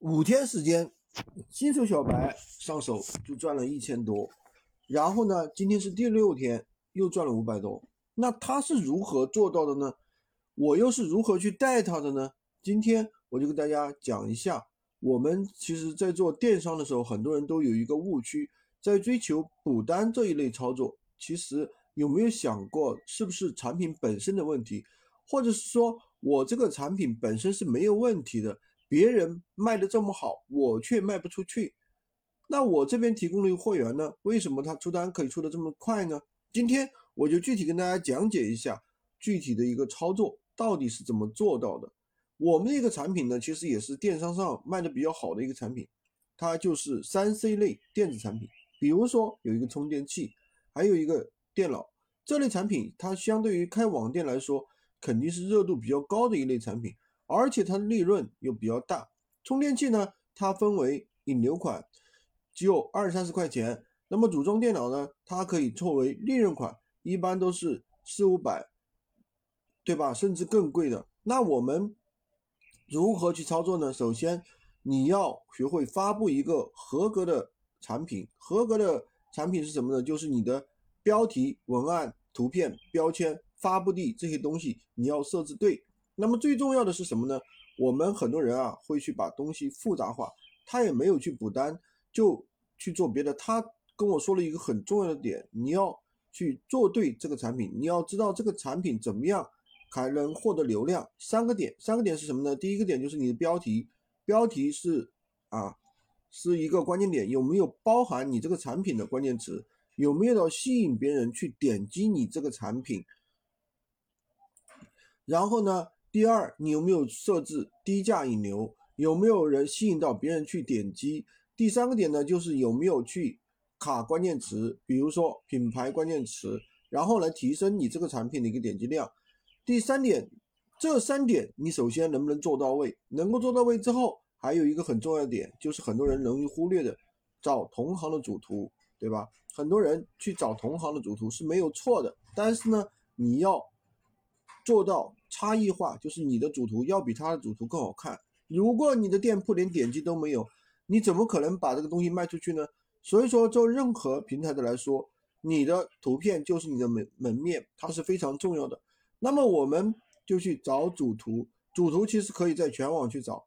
五天时间，新手小白上手就赚了一千多，然后呢，今天是第六天，又赚了五百多。那他是如何做到的呢？我又是如何去带他的呢？今天我就跟大家讲一下，我们其实在做电商的时候，很多人都有一个误区，在追求补单这一类操作，其实有没有想过是不是产品本身的问题，或者是说我这个产品本身是没有问题的？别人卖的这么好，我却卖不出去。那我这边提供了一个货源呢，为什么他出单可以出的这么快呢？今天我就具体跟大家讲解一下具体的一个操作到底是怎么做到的。我们这个产品呢，其实也是电商上卖的比较好的一个产品，它就是三 C 类电子产品。比如说有一个充电器，还有一个电脑这类产品，它相对于开网店来说，肯定是热度比较高的一类产品。而且它的利润又比较大，充电器呢，它分为引流款，只有二三十块钱。那么组装电脑呢，它可以作为利润款，一般都是四五百，对吧？甚至更贵的。那我们如何去操作呢？首先你要学会发布一个合格的产品，合格的产品是什么呢？就是你的标题、文案、图片、标签、发布地这些东西你要设置对。那么最重要的是什么呢？我们很多人啊会去把东西复杂化，他也没有去补单，就去做别的。他跟我说了一个很重要的点，你要去做对这个产品，你要知道这个产品怎么样才能获得流量。三个点，三个点是什么呢？第一个点就是你的标题，标题是啊是一个关键点，有没有包含你这个产品的关键词，有没有要吸引别人去点击你这个产品，然后呢？第二，你有没有设置低价引流？有没有人吸引到别人去点击？第三个点呢，就是有没有去卡关键词，比如说品牌关键词，然后来提升你这个产品的一个点击量。第三点，这三点你首先能不能做到位？能够做到位之后，还有一个很重要的点，就是很多人容易忽略的，找同行的主图，对吧？很多人去找同行的主图是没有错的，但是呢，你要做到。差异化就是你的主图要比他的主图更好看。如果你的店铺连点击都没有，你怎么可能把这个东西卖出去呢？所以说，做任何平台的来说，你的图片就是你的门门面，它是非常重要的。那么我们就去找主图，主图其实可以在全网去找，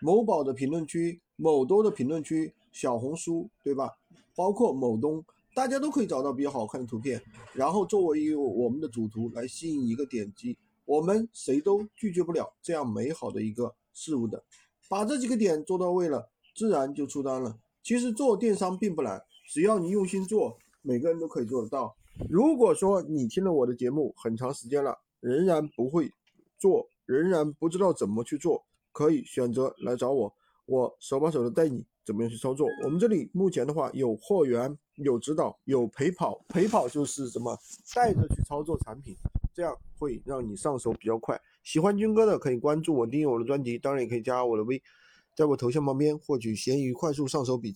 某宝的评论区、某多的评论区、小红书，对吧？包括某东，大家都可以找到比较好看的图片，然后作为一个我们的主图来吸引一个点击。我们谁都拒绝不了这样美好的一个事物的，把这几个点做到位了，自然就出单了。其实做电商并不难，只要你用心做，每个人都可以做得到。如果说你听了我的节目很长时间了，仍然不会做，仍然不知道怎么去做，可以选择来找我，我手把手的带你怎么样去操作。我们这里目前的话有货源，有指导，有陪跑。陪跑就是什么，带着去操作产品。这样会让你上手比较快。喜欢军哥的可以关注我，订阅我的专辑，当然也可以加我的微，在我头像旁边获取闲鱼快速上手笔记。